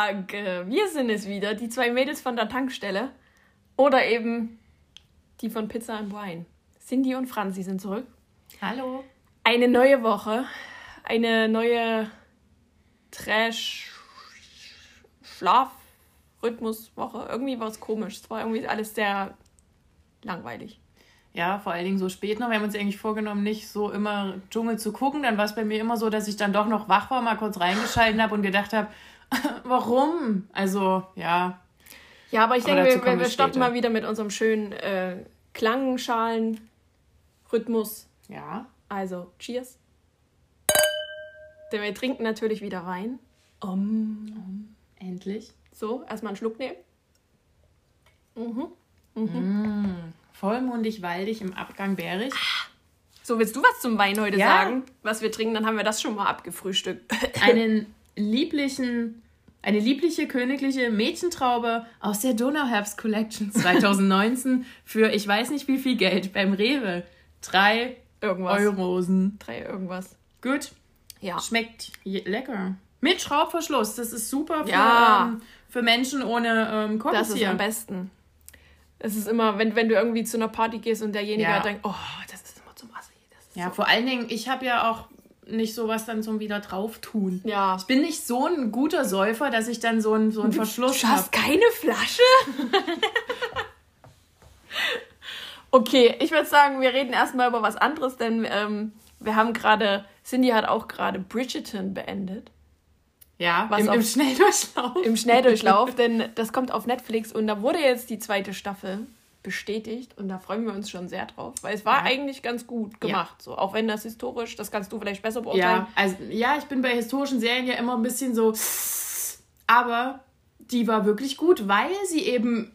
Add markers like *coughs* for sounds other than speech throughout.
Tag! Wir sind es wieder, die zwei Mädels von der Tankstelle. Oder eben die von Pizza and Wine. Cindy und Franzi sind zurück. Hallo. Eine neue Woche. Eine neue Trash-Schlaf-Rhythmus-Woche. Irgendwie war es komisch. Es war irgendwie alles sehr langweilig. Ja, vor allen Dingen so spät noch. Wir haben uns eigentlich vorgenommen, nicht so immer Dschungel zu gucken. Dann war es bei mir immer so, dass ich dann doch noch wach war, mal kurz reingeschalten habe und gedacht habe, *laughs* warum? Also, ja. Ja, aber ich denke, wir, wir, starten mal wieder mit unserem schönen äh, Klangschalen-Rhythmus. Ja. Also, cheers. Denn wir trinken natürlich wieder Wein. Um, um. Endlich. So, erstmal einen Schluck nehmen. Mhm. Mhm. Mm. Vollmundig, waldig, im Abgang bärig. So, willst du was zum Wein heute ja. sagen? Was wir trinken, dann haben wir das schon mal abgefrühstückt. Einen *laughs* lieblichen, eine liebliche königliche Mädchentraube aus der Donauherbst Collection 2019 *laughs* für ich weiß nicht wie viel Geld beim Rewe. Drei irgendwas. Eurosen. Drei irgendwas. Gut. Ja. Schmeckt lecker. Mit Schraubverschluss. Das ist super für, ja. ähm, für Menschen ohne ähm, Korkenzieher. Das ist am besten. Es ist immer, wenn, wenn du irgendwie zu einer Party gehst und derjenige ja. denkt, oh, das ist immer zum Assi. Ja, so vor allen Dingen, ich habe ja auch nicht sowas dann zum wieder drauf tun. Ja. Ich bin nicht so ein guter Säufer, dass ich dann so einen, so einen Verschluss habe. Du hast keine Flasche? *laughs* okay, ich würde sagen, wir reden erstmal über was anderes, denn ähm, wir haben gerade, Cindy hat auch gerade Bridgerton beendet. Ja, was im, auf, im Schnelldurchlauf. Im Schnelldurchlauf, *laughs* denn das kommt auf Netflix und da wurde jetzt die zweite Staffel bestätigt und da freuen wir uns schon sehr drauf, weil es war ja. eigentlich ganz gut gemacht, ja. so auch wenn das historisch, das kannst du vielleicht besser beurteilen. Ja, also ja, ich bin bei historischen Serien ja immer ein bisschen so, aber die war wirklich gut, weil sie eben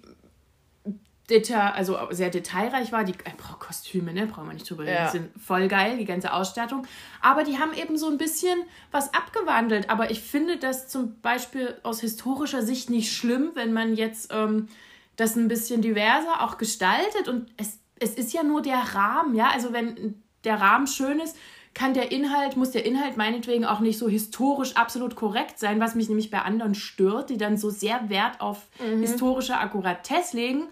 Deta also sehr detailreich war. Die äh, Kostüme, ne? Brauchen wir nicht drüber reden. Ja. Die sind voll geil, die ganze Ausstattung. Aber die haben eben so ein bisschen was abgewandelt. Aber ich finde das zum Beispiel aus historischer Sicht nicht schlimm, wenn man jetzt ähm, das ein bisschen diverser auch gestaltet. Und es, es ist ja nur der Rahmen, ja. Also wenn der Rahmen schön ist, kann der Inhalt, muss der Inhalt meinetwegen auch nicht so historisch absolut korrekt sein, was mich nämlich bei anderen stört, die dann so sehr Wert auf mhm. historische Akkuratesse legen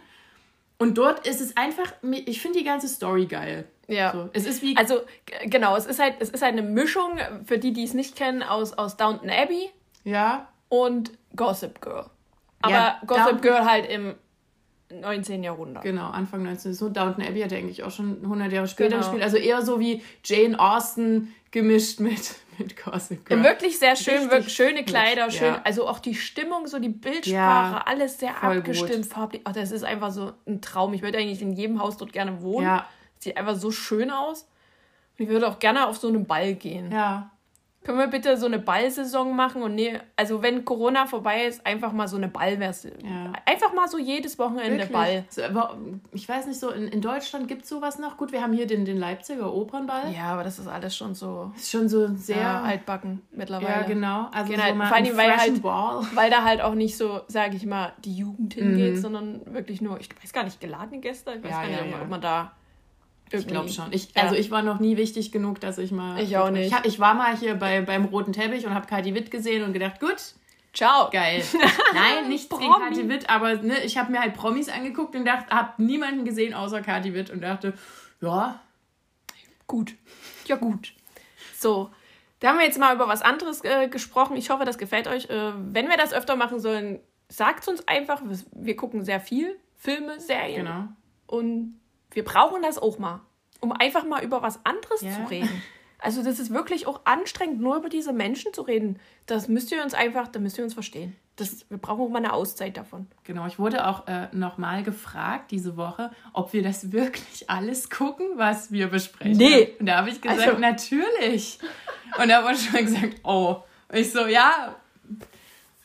und dort ist es einfach, ich finde die ganze Story geil. Ja. So, es ist wie. Also, genau, es ist halt, es ist halt eine Mischung, für die, die es nicht kennen, aus, aus Downton Abbey. Ja. Und Gossip Girl. Aber ja, Gossip Downton Girl halt im 19. Jahrhundert. Genau, Anfang 19. So, Downton Abbey hat ja eigentlich auch schon 100 Jahre später genau. gespielt. Also eher so wie Jane Austen gemischt mit *laughs* mit Gossip Girl. Wirklich sehr schön, wirklich schöne Kleider, schön, ja. also auch die Stimmung, so die Bildsprache, ja, alles sehr abgestimmt, farblich. Ach, das ist einfach so ein Traum. Ich würde eigentlich in jedem Haus dort gerne wohnen. Ja. Sieht einfach so schön aus. Und ich würde auch gerne auf so einen Ball gehen. Ja. Können wir bitte so eine Ballsaison machen und nee, also wenn Corona vorbei ist, einfach mal so eine Ballversion. Ja. Einfach mal so jedes Wochenende Wirklich? Ball. So, ich weiß nicht, so in, in Deutschland gibt es sowas noch. Gut, wir haben hier den, den Leipziger Opernball. Ja, aber das ist alles schon so. Ist schon so sehr ja, altbacken mittlerweile. Ja, genau. Also genau, so vor allem, weil, halt, weil da halt auch nicht so, sage ich mal, die Jugend hingeht, mhm. sondern wirklich nur, ich weiß gar nicht, geladene Gäste. Ich weiß ja, gar nicht, ob man da ich glaube schon. Ich, also ich war noch nie wichtig genug, dass ich mal. Ich auch nicht. Ich, ich war mal hier bei, beim roten Teppich und habe Kati Witt gesehen und gedacht, gut. Ciao. Geil. *laughs* Nein, nicht gegen Witt, aber ne, ich habe mir halt Promis angeguckt und dachte, habe niemanden gesehen außer Kati Witt und dachte, ja. Gut. Ja, gut. So. Da haben wir jetzt mal über was anderes äh, gesprochen. Ich hoffe, das gefällt euch. Äh, wenn wir das öfter machen sollen, sagt uns einfach. Wir gucken sehr viel Filme, Serien. Genau. Und wir brauchen das auch mal, um einfach mal über was anderes ja. zu reden. Also das ist wirklich auch anstrengend, nur über diese Menschen zu reden. Das müsst ihr uns einfach, da müsst ihr uns verstehen. Das, wir brauchen auch mal eine Auszeit davon. Genau, ich wurde auch äh, nochmal gefragt diese Woche, ob wir das wirklich alles gucken, was wir besprechen. Nee. Und da habe ich gesagt, also, natürlich. Und da wurde schon gesagt, oh. Und ich so, ja,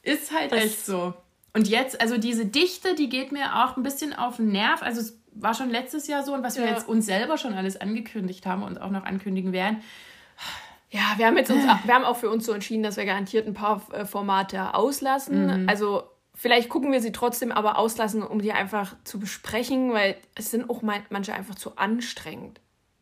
ist halt echt so. Und jetzt, also diese Dichte, die geht mir auch ein bisschen auf den Nerv. Also es war schon letztes Jahr so und was wir ja. jetzt uns selber schon alles angekündigt haben und auch noch ankündigen werden. Ja, wir haben jetzt uns, wir haben auch für uns so entschieden, dass wir garantiert ein paar äh, Formate auslassen. Mhm. Also vielleicht gucken wir sie trotzdem aber auslassen, um die einfach zu besprechen, weil es sind auch manche einfach zu anstrengend.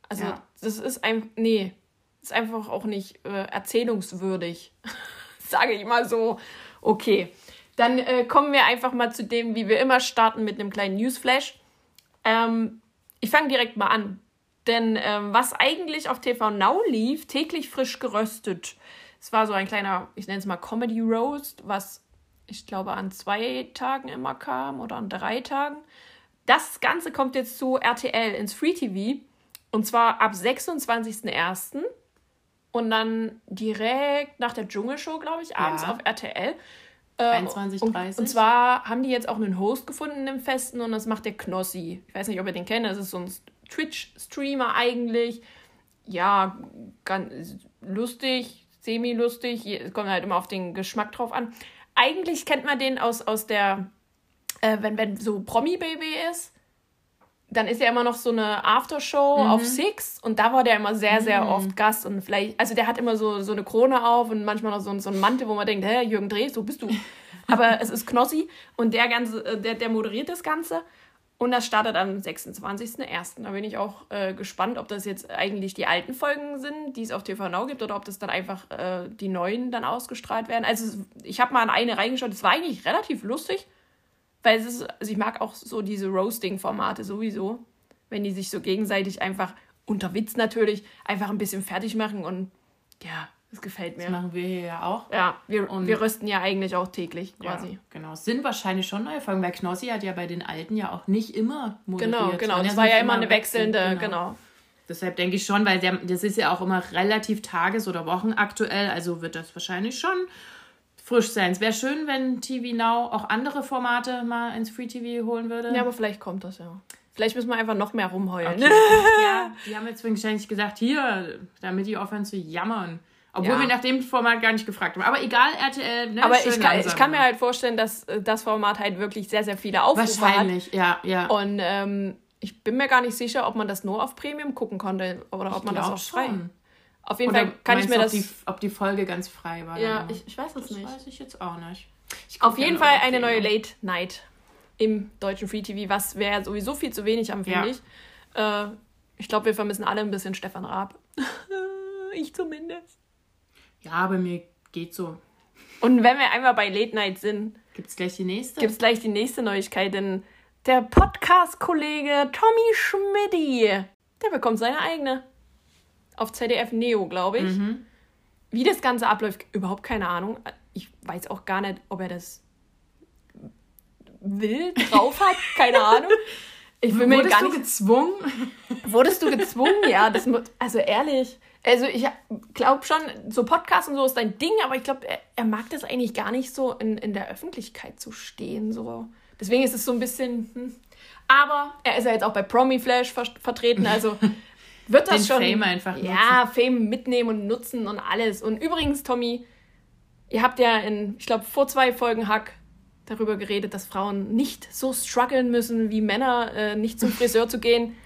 Also ja. das ist einfach, nee, ist einfach auch nicht äh, erzählungswürdig. *laughs* Sage ich mal so. Okay. Dann äh, kommen wir einfach mal zu dem, wie wir immer starten, mit einem kleinen Newsflash. Ähm, ich fange direkt mal an. Denn ähm, was eigentlich auf TV Now lief, täglich frisch geröstet. Es war so ein kleiner, ich nenne es mal Comedy Roast, was ich glaube an zwei Tagen immer kam oder an drei Tagen. Das Ganze kommt jetzt zu RTL ins Free TV und zwar ab 26.01. und dann direkt nach der Dschungelshow, glaube ich, abends ja. auf RTL. 21, äh, 30. Und, und, zwar haben die jetzt auch einen Host gefunden im Festen und das macht der Knossi. Ich weiß nicht, ob ihr den kennt. Das ist so ein Twitch-Streamer eigentlich. Ja, ganz lustig, semi-lustig. Es kommt halt immer auf den Geschmack drauf an. Eigentlich kennt man den aus, aus der, äh, wenn, wenn so Promi-Baby ist dann ist ja immer noch so eine Aftershow mhm. auf Six und da war der immer sehr, sehr mhm. oft Gast und vielleicht, also der hat immer so, so eine Krone auf und manchmal noch so, so einen Mantel, wo man denkt, hä, Jürgen Dreh, so bist du. *laughs* Aber es ist Knossi und der ganze, äh, der, der moderiert das Ganze und das startet am 26.01. Da bin ich auch äh, gespannt, ob das jetzt eigentlich die alten Folgen sind, die es auf TV Now gibt oder ob das dann einfach äh, die neuen dann ausgestrahlt werden. Also ich habe mal an eine reingeschaut, es war eigentlich relativ lustig weil es ist, also ich mag auch so diese Roasting-Formate sowieso, wenn die sich so gegenseitig einfach unter Witz natürlich einfach ein bisschen fertig machen und ja, das gefällt mir. Das machen wir hier ja auch. Ja, wir, und wir rösten ja eigentlich auch täglich quasi. Ja, genau. Es sind wahrscheinlich schon neue Folgen, weil Knossi hat ja bei den alten ja auch nicht immer moderiert. Genau, genau. Das war ja immer eine wechselnde, genau. genau. Deshalb denke ich schon, weil der, das ist ja auch immer relativ tages- oder wochenaktuell, also wird das wahrscheinlich schon frisch sein. Es wäre schön, wenn TV Now auch andere Formate mal ins Free TV holen würde. Ja, aber vielleicht kommt das ja. Vielleicht müssen wir einfach noch mehr rumheulen. Okay. *laughs* ja, die haben jetzt wahrscheinlich gesagt, hier, damit die aufhören zu jammern. Obwohl ja. wir nach dem Format gar nicht gefragt haben. Aber egal, RTL, ne, Aber ich kann, ich kann, mir halt vorstellen, dass äh, das Format halt wirklich sehr, sehr viele Aufrufe Wahrscheinlich, hat. ja, ja. Und ähm, ich bin mir gar nicht sicher, ob man das nur auf Premium gucken konnte oder ob ich man das auch frei. Schon. Auf jeden Oder Fall kann ich mir das. Ob die, ob die Folge ganz frei war. Ja, ich, ich weiß es nicht. Das weiß ich jetzt auch nicht. Auf jeden Fall eine neue Late Night im deutschen Free TV, was wäre sowieso viel zu wenig am, finde ja. ich. Äh, ich glaube, wir vermissen alle ein bisschen Stefan Raab. *laughs* ich zumindest. Ja, aber mir geht so. Und wenn wir einmal bei Late Night sind, gibt es gleich die nächste. Gibt es gleich die nächste Neuigkeit, denn der Podcast-Kollege Tommy Schmidti, der bekommt seine eigene auf ZDF Neo, glaube ich. Mhm. Wie das Ganze abläuft, überhaupt keine Ahnung. Ich weiß auch gar nicht, ob er das will, drauf hat, *laughs* keine Ahnung. Ich bin Wurdest mir gar nicht, du gezwungen? Wurdest du gezwungen? Ja, das also ehrlich. Also ich glaube schon, so Podcast und so ist dein Ding, aber ich glaube, er, er, mag das eigentlich gar nicht so in, in der Öffentlichkeit zu stehen. So. Deswegen ist es so ein bisschen. Hm. Aber er ist ja jetzt auch bei Promi Flash ver vertreten, also *laughs* wird das Den schon. Fame einfach nutzen. Ja, Fame mitnehmen und nutzen und alles. Und übrigens, Tommy, ihr habt ja in, ich glaube, vor zwei Folgen Hack darüber geredet, dass Frauen nicht so strugglen müssen wie Männer, äh, nicht zum Friseur zu gehen.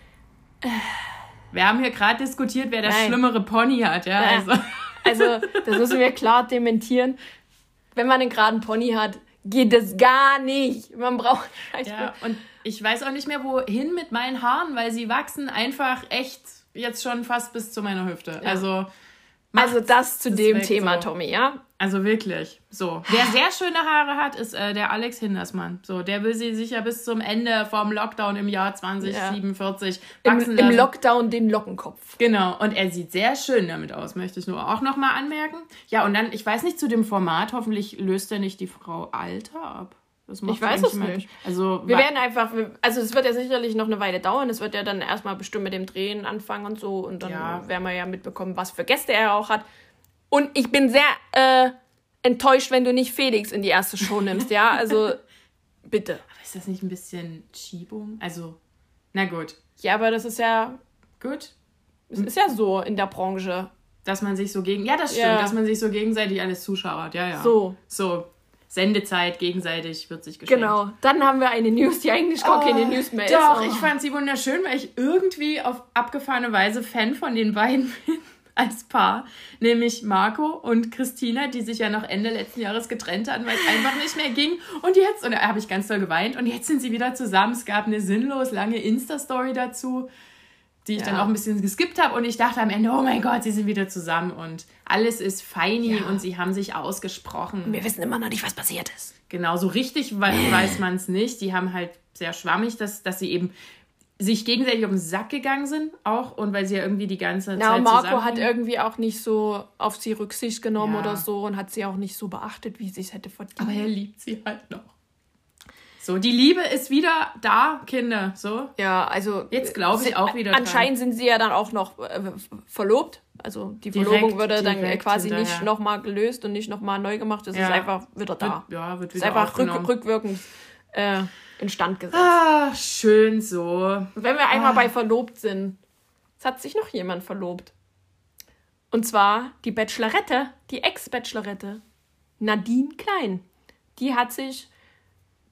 Wir haben hier gerade diskutiert, wer das Nein. schlimmere Pony hat, ja. ja. Also. *laughs* also, das müssen wir klar dementieren. Wenn man einen geraden Pony hat, geht das gar nicht. Man braucht Ja, und ich weiß auch nicht mehr, wohin mit meinen Haaren, weil sie wachsen einfach echt jetzt schon fast bis zu meiner Hüfte. Ja. Also, also das zu dem Thema, so. Tommy, ja? Also wirklich. So. Wer sehr schöne Haare hat, ist äh, der Alex Hindersmann. So, der will sie sicher bis zum Ende vom Lockdown im Jahr 2047 ja. wachsen Im, lassen. Im Lockdown den Lockenkopf. Genau. Und er sieht sehr schön damit aus, möchte ich nur auch nochmal anmerken. Ja, und dann, ich weiß nicht zu dem Format, hoffentlich löst er nicht die Frau Alter ab ich weiß es nicht. Also, wir werden einfach, also es wird ja sicherlich noch eine Weile dauern. Es wird ja dann erstmal bestimmt mit dem Drehen anfangen und so. Und dann ja. werden wir ja mitbekommen, was für Gäste er auch hat. Und ich bin sehr äh, enttäuscht, wenn du nicht Felix in die erste Show nimmst, ja? Also *laughs* bitte. Aber ist das nicht ein bisschen Schiebung? Also, na gut. Ja, aber das ist ja. Gut. Es ist ja so in der Branche. Dass man sich so gegen. Ja, das stimmt, ja. dass man sich so gegenseitig alles zuschauert. Ja, ja. So. So. Sendezeit gegenseitig wird sich geschenkt. Genau. Dann haben wir eine News, die eigentlich gar oh, keine News mehr ist. Doch, ich fand sie wunderschön, weil ich irgendwie auf abgefahrene Weise Fan von den beiden *laughs* bin als Paar, nämlich Marco und Christina, die sich ja noch Ende letzten Jahres getrennt hatten, weil es einfach nicht mehr ging. Und jetzt, und da habe ich ganz doll geweint, und jetzt sind sie wieder zusammen. Es gab eine sinnlos lange Insta-Story dazu, die ich ja. dann auch ein bisschen geskippt habe. Und ich dachte am Ende, oh mein Gott, sie sind wieder zusammen und alles ist feini ja. und sie haben sich ausgesprochen. Wir wissen immer noch nicht, was passiert ist. Genau, so richtig weiß man es nicht. Die haben halt sehr schwammig, dass, dass sie eben sich gegenseitig auf den Sack gegangen sind, auch und weil sie ja irgendwie die ganze Na, Zeit. Na, Marco hat irgendwie auch nicht so auf sie Rücksicht genommen ja. oder so und hat sie auch nicht so beachtet, wie sie es hätte verdient. Aber er liebt sie halt noch. So, die Liebe ist wieder da, Kinder. So. Ja, also. Jetzt glaube ich auch wieder. Anscheinend dran. sind sie ja dann auch noch äh, verlobt. Also die Verlobung würde dann quasi hinterher. nicht nochmal gelöst und nicht nochmal neu gemacht. Es ja. ist einfach wieder da. Wird, ja, wird wieder ist einfach rück, rückwirkend. Äh, instand gesetzt. Ah, schön so. Wenn wir einmal ah. bei verlobt sind, es hat sich noch jemand verlobt. Und zwar die Bachelorette, die Ex-Bachelorette, Nadine Klein. Die hat sich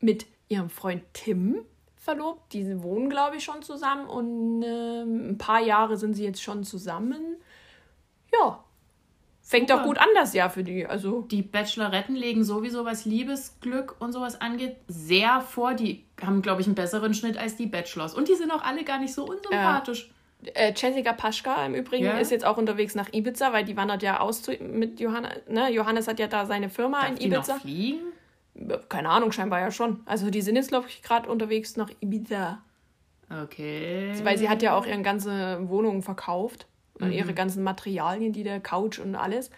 mit ihrem Freund Tim verlobt. Die wohnen, glaube ich, schon zusammen und äh, ein paar Jahre sind sie jetzt schon zusammen. Ja, Fängt doch gut an das Jahr für die. Also die Bacheloretten legen sowieso, was Liebesglück und sowas angeht, sehr vor. Die haben, glaube ich, einen besseren Schnitt als die Bachelors. Und die sind auch alle gar nicht so unsympathisch. Äh, Jessica Paschka im Übrigen ja. ist jetzt auch unterwegs nach Ibiza, weil die wandert ja aus zu, mit Johannes. Ne? Johannes hat ja da seine Firma Darf in Ibiza. Die noch fliegen? Keine Ahnung, scheinbar ja schon. Also die sind jetzt, glaube ich, gerade unterwegs nach Ibiza. Okay. Weil sie hat ja auch ihre ganze Wohnung verkauft mhm. ihre ganzen Materialien, die der Couch und alles.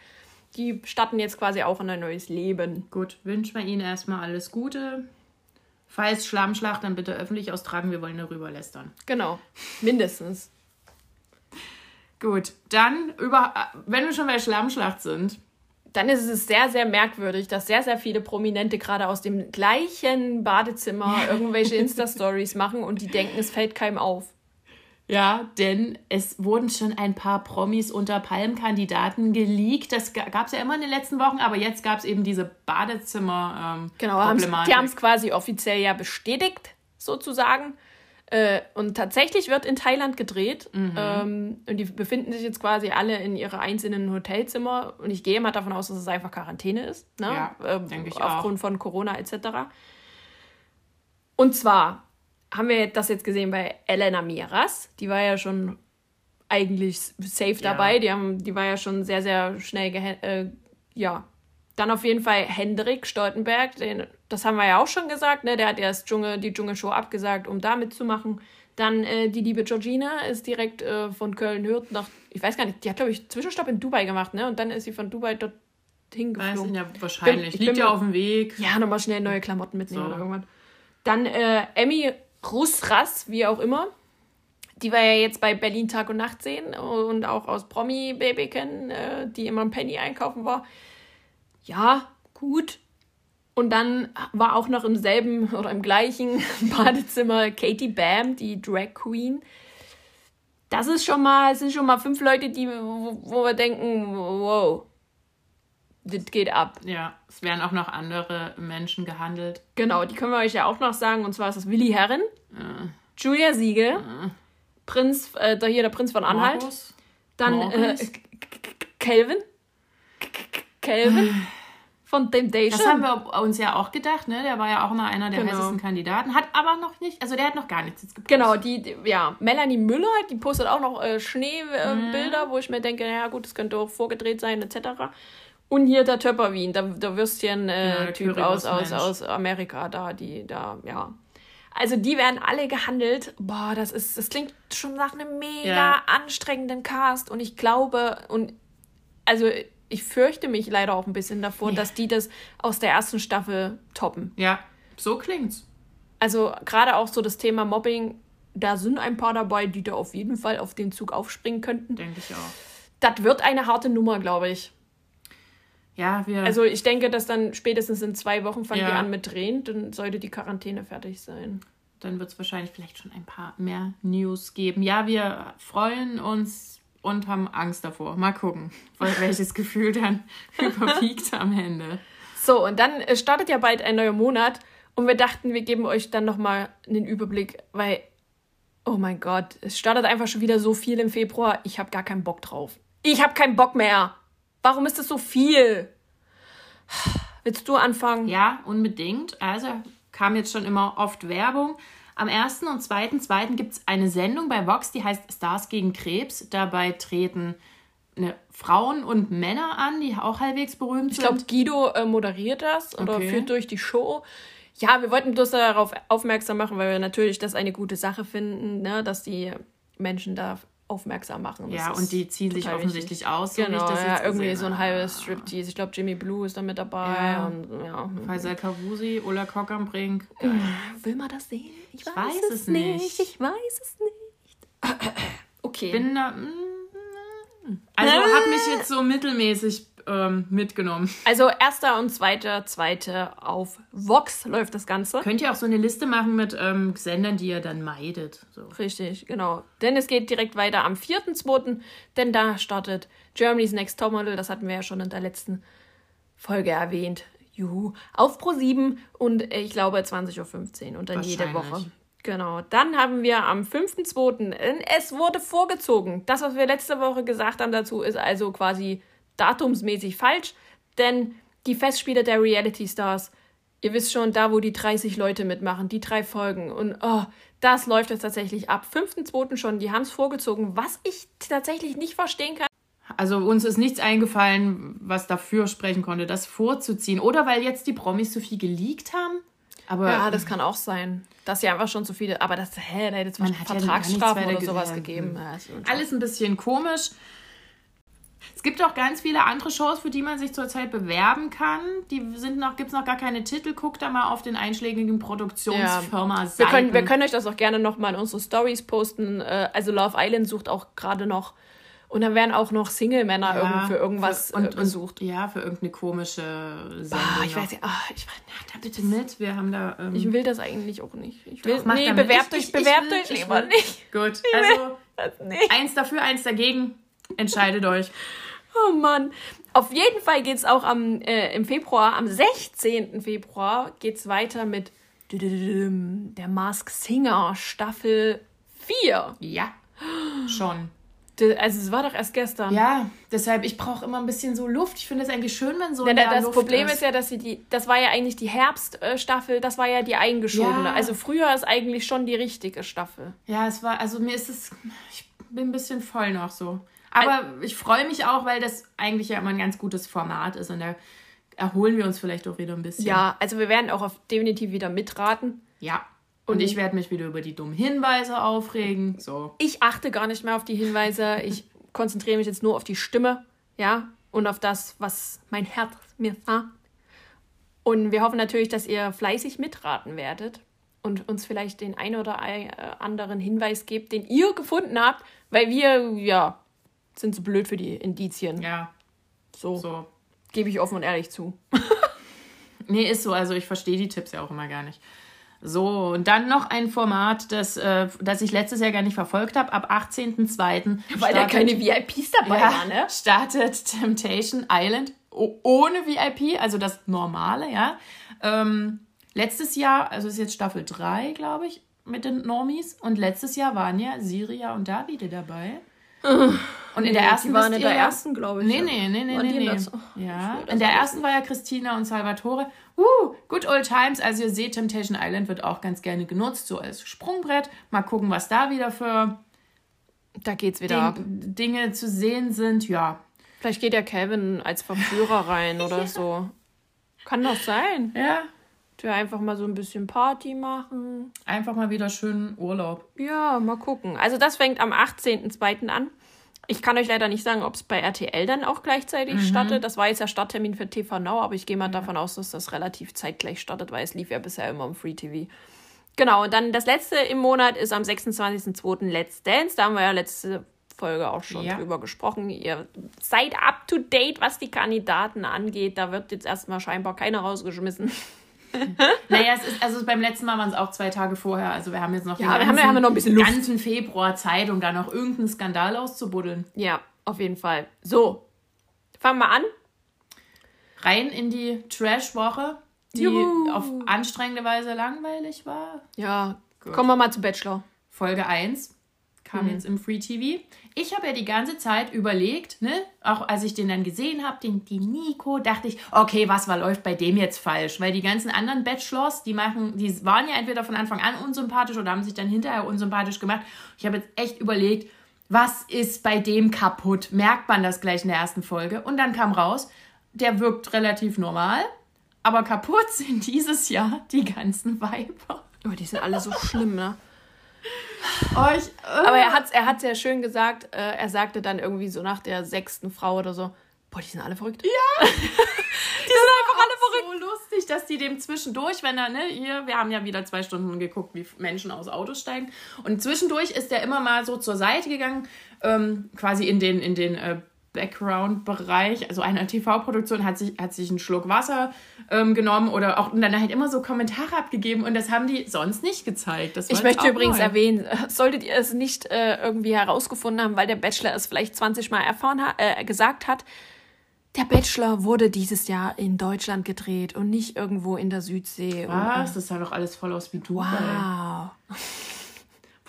Die starten jetzt quasi auch in ein neues Leben. Gut, wünschen wir Ihnen erstmal alles Gute. Falls Schlammschlacht, dann bitte öffentlich austragen, wir wollen darüber lästern. Genau, mindestens. Gut, dann über, wenn wir schon bei Schlammschlacht sind. Dann ist es sehr, sehr merkwürdig, dass sehr, sehr viele Prominente gerade aus dem gleichen Badezimmer irgendwelche *laughs* Insta-Stories machen und die denken, es fällt keinem auf. Ja, denn es wurden schon ein paar Promis unter Palmkandidaten geleakt. Das gab es ja immer in den letzten Wochen, aber jetzt gab es eben diese Badezimmer. Ähm, genau, die haben es quasi offiziell ja bestätigt, sozusagen. Äh, und tatsächlich wird in Thailand gedreht. Mhm. Ähm, und die befinden sich jetzt quasi alle in ihre einzelnen Hotelzimmer. Und ich gehe mal davon aus, dass es einfach Quarantäne ist. Ne? Ja, äh, denke ich Aufgrund auch. von Corona etc. Und zwar haben wir das jetzt gesehen bei Elena Miras. Die war ja schon eigentlich safe dabei. Ja. Die, haben, die war ja schon sehr, sehr schnell, äh, ja. Dann auf jeden Fall Hendrik Stoltenberg, den, das haben wir ja auch schon gesagt, ne? der hat erst Dschungel, die Dschungelshow abgesagt, um da mitzumachen. Dann äh, die liebe Georgina ist direkt äh, von Köln-Hürth nach, ich weiß gar nicht, die hat, glaube ich, Zwischenstopp in Dubai gemacht, ne? Und dann ist sie von Dubai dort hingeflogen. Weiß ja wahrscheinlich. Bin, Liegt ja auf dem Weg. Ja, nochmal schnell neue Klamotten mitnehmen so. oder irgendwann. Dann äh, Emmy Rusras, wie auch immer. Die wir ja jetzt bei Berlin Tag und Nacht sehen und auch aus Promi Baby kennen, äh, die immer ein Penny einkaufen war. Ja, gut. Und dann war auch noch im selben oder im gleichen Badezimmer Katie Bam, die Drag Queen. Das ist schon mal, es sind schon mal fünf Leute, die, wo, wo wir denken, wow, das geht ab. Ja, es werden auch noch andere Menschen gehandelt. Genau, die können wir euch ja auch noch sagen. Und zwar ist das Willi Herren, äh. Julia Siegel, äh. Prinz, äh, hier der Prinz von Anhalt. Markus. Dann äh, Kelvin. Von Temptation. Das haben wir uns ja auch gedacht, ne? Der war ja auch mal einer der genau. heißesten Kandidaten. Hat aber noch nicht, also der hat noch gar nichts jetzt gepostet. Genau, die, die ja, Melanie Müller, die postet auch noch äh, Schneebilder, mhm. wo ich mir denke, ja gut, das könnte auch vorgedreht sein, etc. Und hier der Töpperwien, der, der Würstchen-Typ äh, ja, aus, aus, aus Amerika, da, die, da, ja. Also die werden alle gehandelt. Boah, das ist, das klingt schon nach einem mega ja. anstrengenden Cast. Und ich glaube, und also ich fürchte mich leider auch ein bisschen davor, ja. dass die das aus der ersten Staffel toppen. Ja, so klingt's. Also gerade auch so das Thema Mobbing, da sind ein paar dabei, die da auf jeden Fall auf den Zug aufspringen könnten. Denke ich auch. Das wird eine harte Nummer, glaube ich. Ja, wir. Also ich denke, dass dann spätestens in zwei Wochen fangen ja. wir an mit Drehen, dann sollte die Quarantäne fertig sein. Dann wird es wahrscheinlich vielleicht schon ein paar mehr News geben. Ja, wir freuen uns und haben Angst davor. Mal gucken, welches Gefühl dann *laughs* überwiegt am Ende. So, und dann äh, startet ja bald ein neuer Monat und wir dachten, wir geben euch dann nochmal einen Überblick, weil, oh mein Gott, es startet einfach schon wieder so viel im Februar. Ich habe gar keinen Bock drauf. Ich habe keinen Bock mehr. Warum ist das so viel? Willst du anfangen? Ja, unbedingt. Also kam jetzt schon immer oft Werbung. Am 1. und 2.2. gibt es eine Sendung bei Vox, die heißt Stars gegen Krebs. Dabei treten ne, Frauen und Männer an, die auch halbwegs berühmt ich sind. Ich glaube, Guido äh, moderiert das oder okay. führt durch die Show. Ja, wir wollten bloß darauf aufmerksam machen, weil wir natürlich das eine gute Sache finden, ne, dass die Menschen da aufmerksam machen. Das ja, und die ziehen sich offensichtlich wichtig. aus. So genau, ja, irgendwie so ein halbes Striptease. Ich glaube, Jimmy Blue ist da mit dabei. Ja. Und, ja. Faisal Kavusi, Ola Kockernbrink. Will man das sehen? Ich, ich weiß, weiß, es nicht. nicht. Ich weiß es nicht. *coughs* okay. Bin da, mm, also hat mich jetzt so mittelmäßig ähm, mitgenommen. Also erster und zweiter, zweiter auf Vox läuft das Ganze. Könnt ihr auch so eine Liste machen mit ähm, Sendern, die ihr dann meidet. So. Richtig, genau. Denn es geht direkt weiter am 4.2., denn da startet Germany's Next Topmodel, das hatten wir ja schon in der letzten Folge erwähnt. Juhu. Auf Pro 7 und äh, ich glaube 20.15 Uhr und dann jede Woche. Genau. Dann haben wir am 5.2. Es wurde vorgezogen. Das, was wir letzte Woche gesagt haben dazu, ist also quasi datumsmäßig falsch, denn die Festspiele der Reality Stars, ihr wisst schon, da wo die 30 Leute mitmachen, die drei Folgen und oh, das läuft jetzt tatsächlich ab 5.2. schon, die haben es vorgezogen, was ich tatsächlich nicht verstehen kann. Also uns ist nichts eingefallen, was dafür sprechen konnte, das vorzuziehen. Oder weil jetzt die Promis so viel geleakt haben. Aber ja, das kann auch sein. Dass sie einfach schon zu viele. Aber das, hä, da hätte es Vertragsstrafen ja oder sowas gegeben. Alles ein bisschen komisch. Es gibt auch ganz viele andere Shows, für die man sich zurzeit bewerben kann. Die sind noch, gibt es noch gar keine Titel. Guckt da mal auf den einschlägigen Produktionsfirma ja. wir, können, wir können euch das auch gerne noch mal in unsere Stories posten. Äh, also Love Island sucht auch gerade noch. Und dann werden auch noch Single-Männer ja, für irgendwas und, gesucht. ja, für irgendeine komische Sendung. Oh, ich weiß ja, oh, ich ja, da bitte mit. Wir haben da. Ähm, ich will das eigentlich auch nicht. Ich will, Doch, nee, bewerbt euch, bewerbt euch lieber nicht. Gut, also eins dafür, eins dagegen. Entscheidet euch. Oh Mann. Auf jeden Fall geht es auch am, äh, im Februar, am 16. Februar, geht es weiter mit der Mask Singer Staffel 4. Ja, schon. Also es war doch erst gestern. Ja, deshalb, ich brauche immer ein bisschen so Luft. Ich finde es eigentlich schön, wenn so ja, Das Luft Problem ist. ist. ja, dass sie die, das war ja eigentlich die Herbststaffel, das war ja die eingeschobene. Ja. Also früher ist eigentlich schon die richtige Staffel. Ja, es war, also mir ist es, ich bin ein bisschen voll noch so. Aber ich freue mich auch, weil das eigentlich ja immer ein ganz gutes Format ist und da erholen wir uns vielleicht auch wieder ein bisschen. Ja, also wir werden auch auf definitiv wieder mitraten. Ja. Und, ich werde mich wieder über die dummen Hinweise aufregen. So. Ich achte gar nicht mehr auf die Hinweise. Ich *laughs* konzentriere mich jetzt nur auf die Stimme, ja, und auf das, was mein Herz mir sagt. Und wir hoffen natürlich, dass ihr fleißig mitraten werdet und uns vielleicht den ein oder anderen Hinweis gebt, den ihr gefunden habt, weil wir, ja, sind so blöd für die Indizien. Ja. So. so. Gebe ich offen und ehrlich zu. *laughs* nee, ist so. Also ich verstehe die Tipps ja auch immer gar nicht. So, und dann noch ein Format, das, äh, das ich letztes Jahr gar nicht verfolgt habe, ab 18.02. *laughs* Weil da keine VIPs dabei ja, waren, ne? Startet Temptation Island ohne VIP, also das Normale, ja. Ähm, letztes Jahr, also ist jetzt Staffel 3, glaube ich, mit den Normies. Und letztes Jahr waren ja Siria und Davide dabei. Und in der ersten die waren in der ersten, glaube ich. Nee, nee, nee, nee, nee. nee. Oh, ja, in der ersten war ja Christina und Salvatore. Uh, good old times. Also ihr seht, Temptation Island wird auch ganz gerne genutzt, so als Sprungbrett. Mal gucken, was da wieder für da geht's wieder Ding, ab. Dinge zu sehen sind. Ja. Vielleicht geht ja Kevin als Verführer rein oder *laughs* ja. so. Kann doch sein. Ja. Der einfach mal so ein bisschen Party machen. Einfach mal wieder schön Urlaub. Ja, mal gucken. Also das fängt am 18.02. an. Ich kann euch leider nicht sagen, ob es bei RTL dann auch gleichzeitig mhm. startet. Das war jetzt der Starttermin für TV Now, aber ich gehe mal ja. davon aus, dass das relativ zeitgleich startet, weil es lief ja bisher immer im Free TV. Genau, und dann das letzte im Monat ist am 26.02. Let's Dance. Da haben wir ja letzte Folge auch schon ja. drüber gesprochen. Ihr seid up to date, was die Kandidaten angeht. Da wird jetzt erstmal scheinbar keiner rausgeschmissen. *laughs* naja, es ist, also beim letzten Mal waren es auch zwei Tage vorher. Also wir haben jetzt noch ja, den ganzen, haben wir noch ein bisschen Luft. ganzen Februar Zeit, um da noch irgendeinen Skandal auszubuddeln. Ja, auf jeden Fall. So, fangen wir an. rein in die Trash-Woche, die Juhu. auf anstrengende Weise langweilig war. Ja, Gut. kommen wir mal zu Bachelor. Folge 1 kam mhm. jetzt im Free TV. Ich habe ja die ganze Zeit überlegt, ne, auch als ich den dann gesehen habe, den die Nico, dachte ich, okay, was war läuft bei dem jetzt falsch, weil die ganzen anderen Bachelors, die machen, die waren ja entweder von Anfang an unsympathisch oder haben sich dann hinterher unsympathisch gemacht. Ich habe jetzt echt überlegt, was ist bei dem kaputt? Merkt man das gleich in der ersten Folge? Und dann kam raus, der wirkt relativ normal, aber kaputt *laughs* sind dieses Jahr die ganzen Weiber. Oh, die sind alle so schlimm, ne? Oh, ich, äh. Aber er hat er hat sehr schön gesagt. Äh, er sagte dann irgendwie so nach der sechsten Frau oder so: Boah, die sind alle verrückt. Ja! *laughs* die sind einfach alle verrückt. So lustig, dass die dem zwischendurch, wenn er, ne, hier, wir haben ja wieder zwei Stunden geguckt, wie Menschen aus Autos steigen. Und zwischendurch ist er immer mal so zur Seite gegangen, ähm, quasi in den, in den äh, Background-Bereich, also eine TV-Produktion, hat sich, hat sich einen Schluck Wasser ähm, genommen oder auch und dann halt immer so Kommentare abgegeben und das haben die sonst nicht gezeigt. ich möchte übrigens neu. erwähnen, solltet ihr es nicht äh, irgendwie herausgefunden haben, weil der Bachelor es vielleicht 20 Mal erfahren ha äh, gesagt hat, der Bachelor wurde dieses Jahr in Deutschland gedreht und nicht irgendwo in der Südsee. Was? das sah doch alles voll aus wie du. Wow.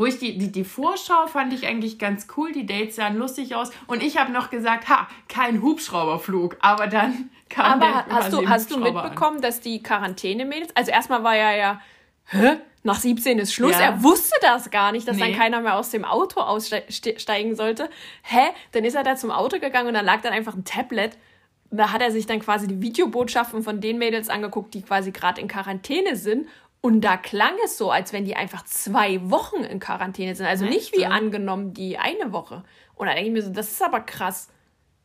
Wo ich die, die, die Vorschau fand ich eigentlich ganz cool, die Dates sahen lustig aus. Und ich habe noch gesagt, ha, kein Hubschrauberflug. Aber dann kam Aber der hast du, hast du mitbekommen, an. dass die Quarantäne-Mädels, also erstmal war ja ja, hä? Nach 17 ist Schluss. Ja. Er wusste das gar nicht, dass nee. dann keiner mehr aus dem Auto aussteigen sollte. Hä? Dann ist er da zum Auto gegangen und da lag dann einfach ein Tablet. Da hat er sich dann quasi die Videobotschaften von den Mädels angeguckt, die quasi gerade in Quarantäne sind und da klang es so, als wenn die einfach zwei Wochen in Quarantäne sind. Also nicht wie angenommen die eine Woche. Und da denke ich mir so, das ist aber krass.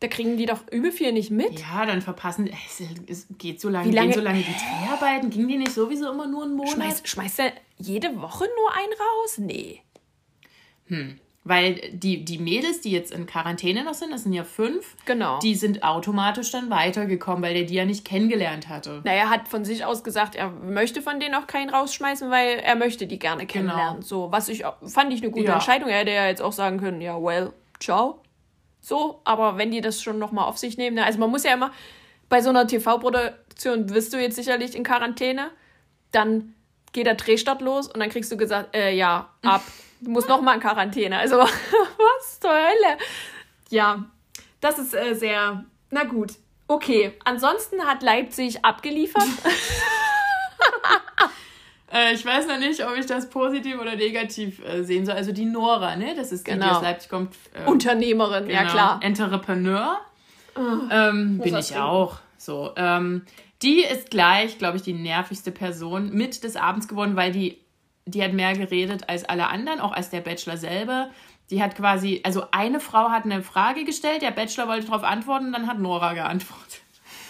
Da kriegen die doch übel viel nicht mit. Ja, dann verpassen. Es, es geht so lange, wie lange, gehen so lange die Dreharbeiten. Gingen die nicht sowieso immer nur einen Monat? Schmeißt, schmeißt er jede Woche nur einen raus? Nee. Hm. Weil die, die Mädels, die jetzt in Quarantäne noch sind, das sind ja fünf, genau. die sind automatisch dann weitergekommen, weil der die ja nicht kennengelernt hatte. Naja, er hat von sich aus gesagt, er möchte von denen auch keinen rausschmeißen, weil er möchte die gerne kennenlernen. Genau. So, was ich fand ich eine gute ja. Entscheidung. Er hätte ja jetzt auch sagen können, ja, well, ciao. So, aber wenn die das schon nochmal auf sich nehmen, ne? also man muss ja immer, bei so einer TV-Produktion bist du jetzt sicherlich in Quarantäne, dann geht der Drehstart los und dann kriegst du gesagt, äh, ja, ab. *laughs* Du musst noch mal in Quarantäne. Also, *laughs* was zur Hölle? Ja, das ist äh, sehr. Na gut. Okay. Ansonsten hat Leipzig abgeliefert. *laughs* äh, ich weiß noch nicht, ob ich das positiv oder negativ äh, sehen soll. Also die Nora, ne? Das ist die, genau. die aus Leipzig kommt. Äh, Unternehmerin, genau. ja klar. Entrepreneur. Oh, ähm, bin ich auch. So. Ähm, die ist gleich, glaube ich, die nervigste Person mit des Abends geworden, weil die die hat mehr geredet als alle anderen, auch als der Bachelor selber. Die hat quasi, also eine Frau hat eine Frage gestellt, der Bachelor wollte darauf antworten, dann hat Nora geantwortet.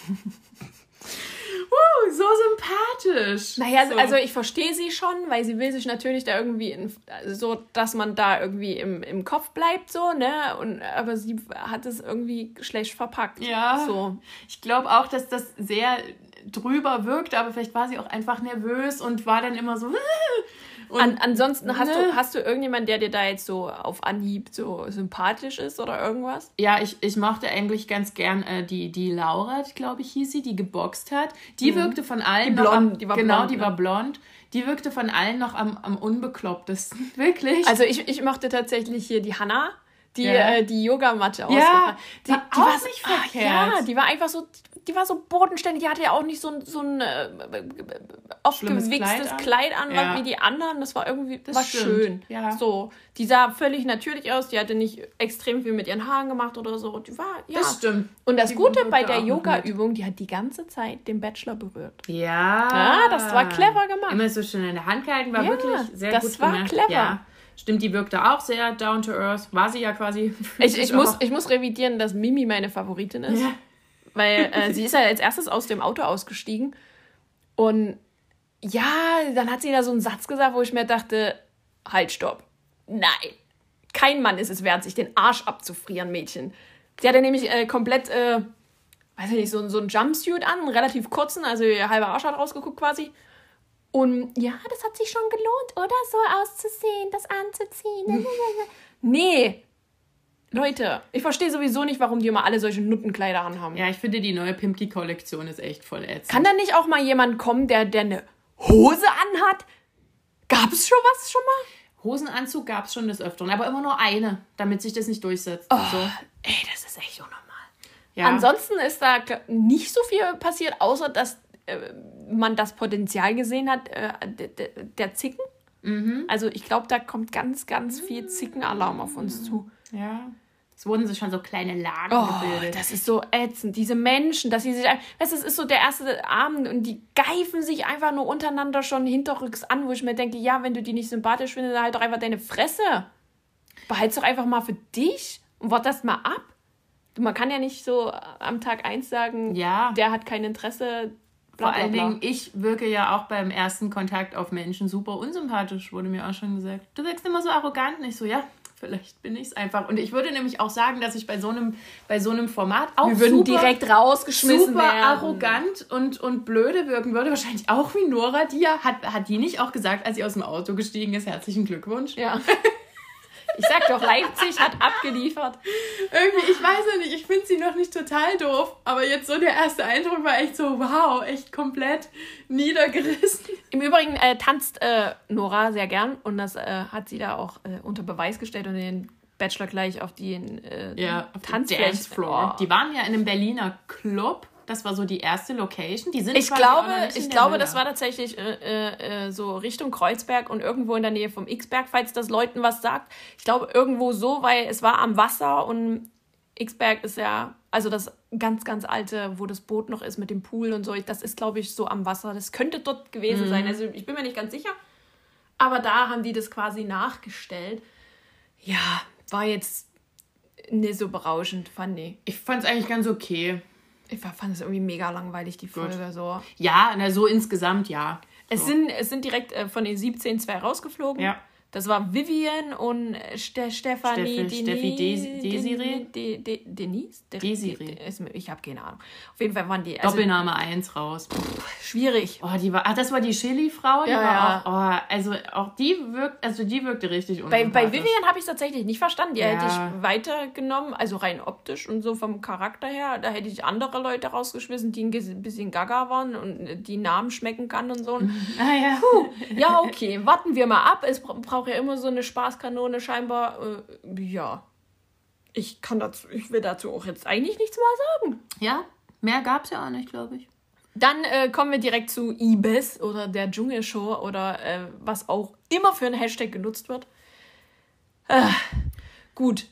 *laughs* uh, so sympathisch. Naja, so. also ich verstehe sie schon, weil sie will sich natürlich da irgendwie in, so, dass man da irgendwie im, im Kopf bleibt, so, ne? Und aber sie hat es irgendwie schlecht verpackt. Ja. So. Ich glaube auch, dass das sehr drüber wirkte, aber vielleicht war sie auch einfach nervös und war dann immer so. *laughs* An, ansonsten hast du, ne? hast du irgendjemanden, der dir da jetzt so auf Anhieb so sympathisch ist oder irgendwas? Ja, ich, ich mochte eigentlich ganz gern äh, die, die Laura, glaube ich, hieß sie, die geboxt hat. Die mhm. wirkte von allen. Die, blond, am, die war genau, blond. Die ne? war blond. Die wirkte von allen noch am, am unbeklopptesten. *laughs* Wirklich. Also ich, ich mochte tatsächlich hier die Hanna die, ja. äh, die Yogamatte ja, ausgefahren. Die, war die war nicht ach, Ja, die war einfach so, die war so bodenständig. Die hatte ja auch nicht so, so ein äh, aufgewichstes Kleid, Kleid an, ja. wie die anderen. Das war irgendwie, das war stimmt. schön. Ja. So, die sah völlig natürlich aus. Die hatte nicht extrem viel mit ihren Haaren gemacht oder so. Die war, ja. Das stimmt. Und das die Gute bei der Yoga-Übung, die hat die ganze Zeit den Bachelor berührt. Ja. Ja, das war clever gemacht. Immer so schön in der Hand gehalten, war wirklich sehr gut Das war clever. Stimmt, die wirkte auch sehr down to earth. War sie ja quasi. *laughs* Ich, ich, muss, ich muss revidieren, dass Mimi meine Favoritin ist. Ja. Weil äh, *laughs* sie ist ja als erstes aus dem Auto ausgestiegen. Und ja, dann hat sie da so einen Satz gesagt, wo ich mir dachte, halt, stopp. Nein. Kein Mann ist es wert, sich den Arsch abzufrieren, Mädchen. Sie hatte nämlich äh, komplett, äh, weiß ich nicht, so, so einen Jumpsuit an, einen relativ kurzen, also ihr halber Arsch hat rausgeguckt quasi. Und ja, das hat sich schon gelohnt, oder? So auszusehen, das anzuziehen. *laughs* nee. Leute, ich verstehe sowieso nicht, warum die immer alle solche Nuttenkleider anhaben. Ja, ich finde, die neue Pimki-Kollektion ist echt voll ätzend. Kann da nicht auch mal jemand kommen, der, der eine Hose anhat? Gab es schon was schon mal? Hosenanzug gab es schon des Öfteren, aber immer nur eine, damit sich das nicht durchsetzt. Oh, so. Ey, das ist echt unnormal. Ja. Ansonsten ist da nicht so viel passiert, außer dass man das Potenzial gesehen hat, äh, der, Zicken. Mhm. Also ich glaube, da kommt ganz, ganz viel Zickenalarm auf uns zu. Ja. Es wurden sich schon so kleine Lagen oh, gebildet. Das ist so ätzend. Diese Menschen, dass sie sich. Weißt, das ist so der erste Abend und die geifen sich einfach nur untereinander schon hinterrücks an, wo ich mir denke, ja, wenn du die nicht sympathisch findest, dann halt doch einfach deine Fresse. Behalt's doch einfach mal für dich und wart das mal ab. Man kann ja nicht so am Tag eins sagen, ja. der hat kein Interesse. Bla, Vor allen Dingen, ich wirke ja auch beim ersten Kontakt auf Menschen super unsympathisch, wurde mir auch schon gesagt. Du wirkst immer so arrogant. Nicht so, ja, Vielleicht bin ich es einfach. Und ich würde nämlich auch sagen, dass ich bei so einem, bei so einem Format auch Wir würden super, direkt rausgeschmissen super werden. arrogant und, und blöde wirken würde. Wahrscheinlich auch wie Nora, die ja, hat, hat die nicht auch gesagt, als sie aus dem Auto gestiegen ist, herzlichen Glückwunsch? Ja. *laughs* Ich sag doch, Leipzig hat abgeliefert. Irgendwie, ich weiß ja nicht, ich finde sie noch nicht total doof, aber jetzt so der erste Eindruck war echt so, wow, echt komplett niedergerissen. Im Übrigen äh, tanzt äh, Nora sehr gern und das äh, hat sie da auch äh, unter Beweis gestellt und den Bachelor gleich auf die äh, ja, Tanzfloor. Oh. Die waren ja in einem Berliner Club das war so die erste Location. Die sind ich glaube, ich glaube, das war tatsächlich äh, äh, äh, so Richtung Kreuzberg und irgendwo in der Nähe vom X-Berg, falls das Leuten was sagt. Ich glaube irgendwo so, weil es war am Wasser und X-Berg ist ja, also das ganz, ganz alte, wo das Boot noch ist mit dem Pool und so. Das ist, glaube ich, so am Wasser. Das könnte dort gewesen mhm. sein. Also ich bin mir nicht ganz sicher. Aber da haben die das quasi nachgestellt. Ja, war jetzt nicht so berauschend, fand ich. Ich fand es eigentlich ganz okay. Ich fand es irgendwie mega langweilig, die Folge. Gut. So. Ja, na, so insgesamt ja. Es, so. sind, es sind direkt äh, von den 17 zwei rausgeflogen. Ja. Das war Vivian und Ste Stefanie, Steffi, Steffi Des Desiree? De De Denise? De Desiree. Ich habe keine Ahnung. Auf jeden Fall waren die. Also, Doppelname 1 raus. Pff, schwierig. Oh, die war, ach, das war die Chili-Frau? Ja, ja. Auch, oh, also auch die wirkt, also die wirkte richtig bei, bei Vivian habe ich es tatsächlich nicht verstanden. Die ja. hätte ich weitergenommen, also rein optisch und so vom Charakter her. Da hätte ich andere Leute rausgeschmissen, die ein bisschen gaga waren und die Namen schmecken kann und so. *laughs* ah ja. Puh. Ja, okay. Warten wir mal ab. Es braucht brauche ja immer so eine Spaßkanone scheinbar. Äh, ja. Ich kann dazu, ich will dazu auch jetzt eigentlich nichts mehr sagen. Ja, mehr gab es ja auch nicht, glaube ich. Dann äh, kommen wir direkt zu Ibis oder der Dschungelshow oder äh, was auch immer für ein Hashtag genutzt wird. Äh, gut,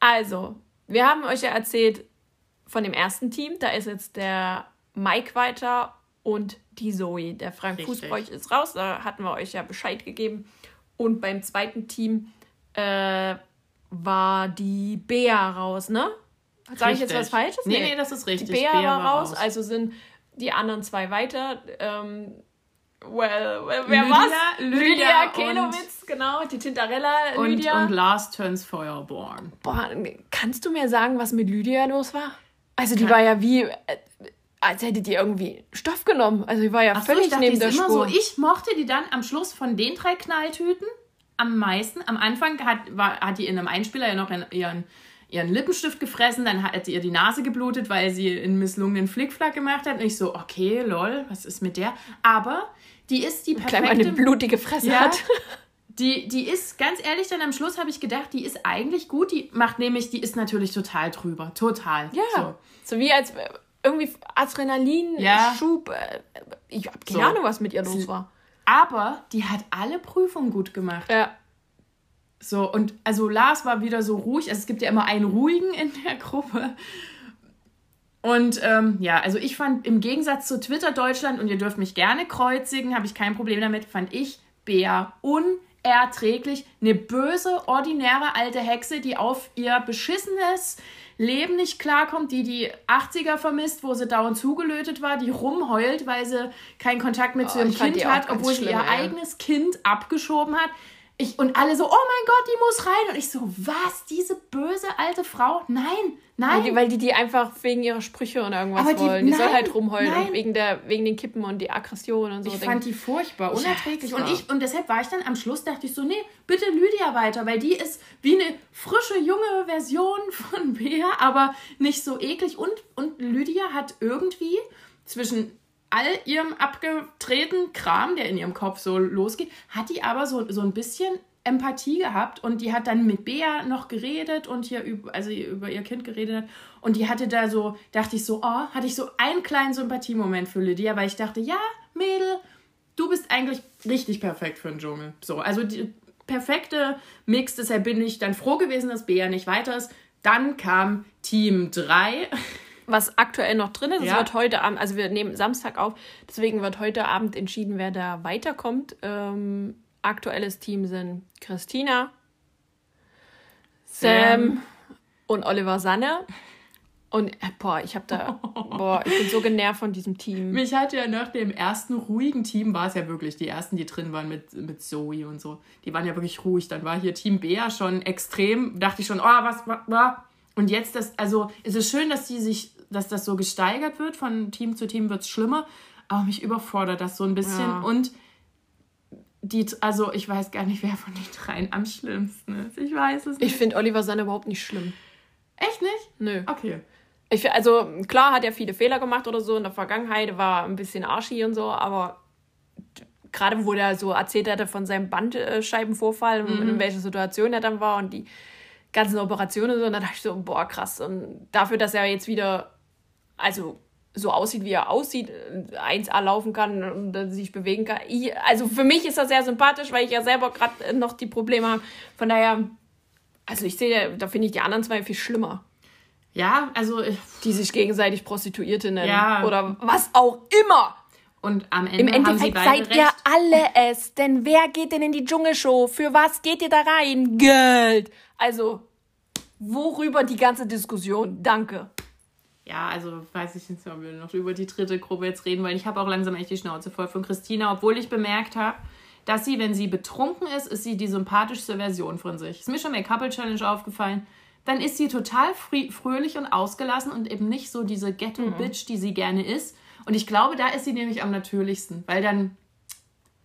also, wir haben euch ja erzählt von dem ersten Team. Da ist jetzt der Mike weiter und die Zoe. Der Frank Fußbräuch ist raus. Da hatten wir euch ja Bescheid gegeben. Und beim zweiten Team äh, war die Bea raus, ne? Sage ich jetzt was Falsches? Nee, nee, das ist richtig. Die Bea, Bea war, raus, raus, also sind die anderen zwei weiter. Ähm, well, well, wer Lydia, war's? Lydia, Lydia Kelowitz, genau, die Tintarella und, Lydia. Und Last Turns Feuerborn. Boah, kannst du mir sagen, was mit Lydia los war? Also die Kann war ja wie, äh, als hätte die irgendwie Stoff genommen. Also die war ja Ach völlig so, dachte, neben der Spur. So. Ich mochte die dann am Schluss von den drei Knalltüten am meisten. Am Anfang hat, war, hat die in einem Einspieler ja noch ihren, ihren Lippenstift gefressen, dann hat ihr die Nase geblutet, weil sie einen misslungenen Flickflack gemacht hat. Und ich so, okay, lol, was ist mit der? Aber die ist die perfekte... Klein eine blutige Fresse ja, hat. Die, die ist, ganz ehrlich, dann am Schluss habe ich gedacht, die ist eigentlich gut. Die macht nämlich, die ist natürlich total drüber. Total. Ja. So, so wie als irgendwie Adrenalinschub. Ja. Äh, ich habe keine so. Ahnung, was mit ihr los war. Aber die hat alle Prüfungen gut gemacht. Ja. So, und also Lars war wieder so ruhig. Also es gibt ja immer einen ruhigen in der Gruppe. Und ähm, ja, also ich fand im Gegensatz zu Twitter Deutschland, und ihr dürft mich gerne kreuzigen, habe ich kein Problem damit, fand ich Bea unerträglich. Eine böse, ordinäre alte Hexe, die auf ihr beschissenes Leben nicht klarkommt, die die 80er vermisst, wo sie dauernd zugelötet war, die rumheult, weil sie keinen Kontakt mehr oh, zu ihrem Kind hat, obwohl sie ihr eigenes Kind abgeschoben hat. Ich, und alle so, oh mein Gott, die muss rein. Und ich so, was? Diese böse alte Frau? Nein, nein. Weil die, weil die, die einfach wegen ihrer Sprüche und irgendwas die, wollen. Die nein, soll halt rumheulen und wegen, der, wegen den Kippen und die Aggression und so. Ich fand die furchtbar, unerträglich. Ja, und, ich, und deshalb war ich dann am Schluss, dachte ich so, nee, bitte Lydia weiter, weil die ist wie eine frische, junge Version von *laughs* Bea, aber nicht so eklig. Und, und Lydia hat irgendwie zwischen all ihrem abgedrehten Kram, der in ihrem Kopf so losgeht, hat die aber so, so ein bisschen Empathie gehabt und die hat dann mit Bea noch geredet und hier über, also über ihr Kind geredet hat. Und die hatte da so, dachte ich so, oh, hatte ich so einen kleinen Sympathiemoment für Lydia, weil ich dachte, ja, Mädel, du bist eigentlich richtig perfekt für den Dschungel. So, also die perfekte Mix, deshalb bin ich dann froh gewesen, dass Bea nicht weiter ist. Dann kam Team 3 *laughs* was aktuell noch drin ist. Es wird heute Abend, also wir nehmen Samstag auf, deswegen wird heute Abend entschieden, wer da weiterkommt. Ähm, aktuelles Team sind Christina, Sam, Sam und Oliver Sanne. Und äh, boah, ich habe da, *laughs* boah, ich bin so genervt von diesem Team. Mich hat ja nach dem ersten ruhigen Team war es ja wirklich, die ersten, die drin waren mit, mit Zoe und so, die waren ja wirklich ruhig. Dann war hier Team Bea schon extrem, dachte ich schon, oh, was, was, was. Und jetzt das, also es ist schön, dass die sich dass das so gesteigert wird. Von Team zu Team wird es schlimmer. Aber mich überfordert das so ein bisschen. Ja. Und die, also ich weiß gar nicht, wer von den dreien am schlimmsten ist. Ich weiß es nicht. Ich finde Oliver Sanne überhaupt nicht schlimm. Echt nicht? Nö. Okay. Ich, also klar hat er viele Fehler gemacht oder so in der Vergangenheit, war ein bisschen arschi und so, aber gerade wo der so erzählt hatte von seinem Bandscheibenvorfall, mhm. in welcher Situation er dann war und die ganzen Operationen und so, und da dachte ich so, boah, krass. Und dafür, dass er jetzt wieder also so aussieht, wie er aussieht, 1A laufen kann und sich bewegen kann. Ich, also für mich ist das sehr sympathisch, weil ich ja selber gerade noch die Probleme habe. Von daher, also ich sehe, da finde ich die anderen zwei viel schlimmer. Ja, also. Die sich gegenseitig Prostituierte nennen. Ja. Oder was auch immer. Und am Ende Im Endeffekt seid recht. ihr alle es. Denn wer geht denn in die Dschungelshow? Für was geht ihr da rein? Geld. Also, worüber die ganze Diskussion? Danke ja, also weiß ich nicht, ob wir noch über die dritte Gruppe jetzt reden, weil ich habe auch langsam echt die Schnauze voll von Christina, obwohl ich bemerkt habe, dass sie, wenn sie betrunken ist, ist sie die sympathischste Version von sich. Ist mir schon bei Couple Challenge aufgefallen. Dann ist sie total fröhlich und ausgelassen und eben nicht so diese Ghetto-Bitch, mhm. die sie gerne ist. Und ich glaube, da ist sie nämlich am natürlichsten, weil dann,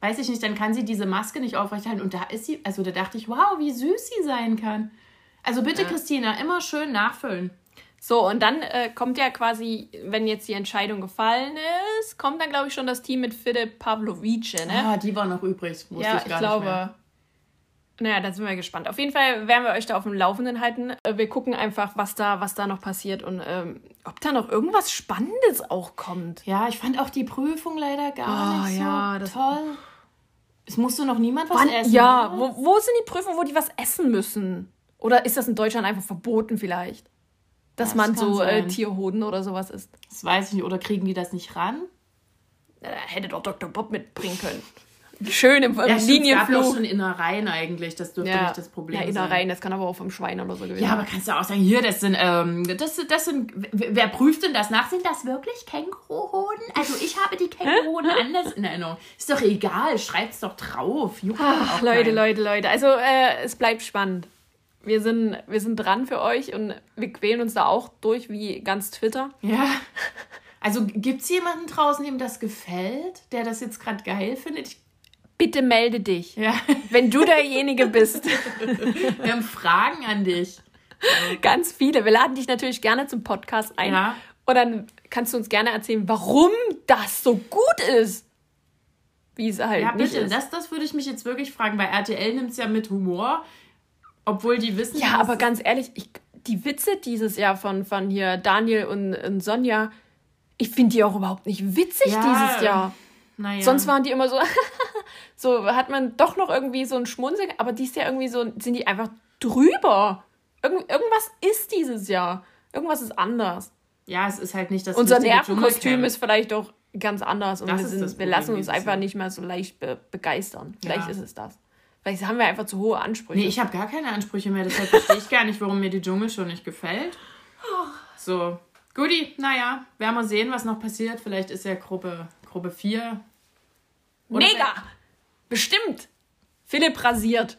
weiß ich nicht, dann kann sie diese Maske nicht aufrechterhalten. Und da ist sie, also da dachte ich, wow, wie süß sie sein kann. Also bitte, ja. Christina, immer schön nachfüllen. So, und dann äh, kommt ja quasi, wenn jetzt die Entscheidung gefallen ist, kommt dann, glaube ich, schon das Team mit Philipp Pavlovice, ne? Ah, die war noch übrig, wusste ja, ich gar ich glaube, nicht mehr. Naja, da sind wir gespannt. Auf jeden Fall werden wir euch da auf dem Laufenden halten. Äh, wir gucken einfach, was da, was da noch passiert und ähm, ob da noch irgendwas Spannendes auch kommt. Ja, ich fand auch die Prüfung leider gar oh, nicht so ja, toll. Es musste noch niemand was Wann, essen. Ja, wo, wo sind die Prüfungen, wo die was essen müssen? Oder ist das in Deutschland einfach verboten vielleicht? Dass das man so äh, Tierhoden oder sowas isst. Das weiß ich nicht. Oder kriegen die das nicht ran? Da hätte doch Dr. Bob mitbringen können. *laughs* Schön im ja, Linienflug. Es gab schon Innereien eigentlich, das dürfte ja. nicht das Problem sein. Ja, Innereien, das kann aber auch vom Schwein oder so gewesen Ja, aber kannst du auch sagen, hier, das sind, ähm, das, das sind, wer prüft denn das nach? Sind das wirklich Känguruhoden? Also ich habe die Känguruhoden anders in Erinnerung. Ist doch egal, schreib's doch drauf. Ach, Leute, Leute, Leute. Also äh, es bleibt spannend wir sind, wir sind dran für euch und wir quälen uns da auch durch wie ganz Twitter. Ja. Also gibt es jemanden draußen, dem das gefällt, der das jetzt gerade geil findet? Ich Bitte melde dich, ja. wenn du derjenige bist. Wir haben Fragen an dich. Ganz viele. Wir laden dich natürlich gerne zum Podcast ein. Ja. Und dann kannst du uns gerne erzählen, warum das so gut ist. Wie es halt ja, bitte, ist. Das, das würde ich mich jetzt wirklich fragen, weil RTL nimmt es ja mit Humor. Obwohl die wissen. Ja, aber ganz ehrlich, ich, die Witze dieses Jahr von, von hier Daniel und, und Sonja, ich finde die auch überhaupt nicht witzig ja, dieses Jahr. Naja. Sonst waren die immer so, *laughs* so hat man doch noch irgendwie so ein Schmunzeln, aber dieses Jahr irgendwie so, sind die einfach drüber. Irgend, irgendwas ist dieses Jahr. Irgendwas ist anders. Ja, es ist halt nicht das Unser Nervenkostüm ist vielleicht doch ganz anders und wir, sind, wir lassen uns einfach nicht mehr so leicht be begeistern. Vielleicht ja. ist es das. Vielleicht haben wir einfach zu hohe Ansprüche. Nee, ich habe gar keine Ansprüche mehr. Deshalb verstehe ich gar nicht, warum mir die Dschungel schon nicht gefällt. So, Guti, naja, werden wir sehen, was noch passiert. Vielleicht ist ja Gruppe, Gruppe 4. Oder Mega! Bestimmt! Philipp rasiert.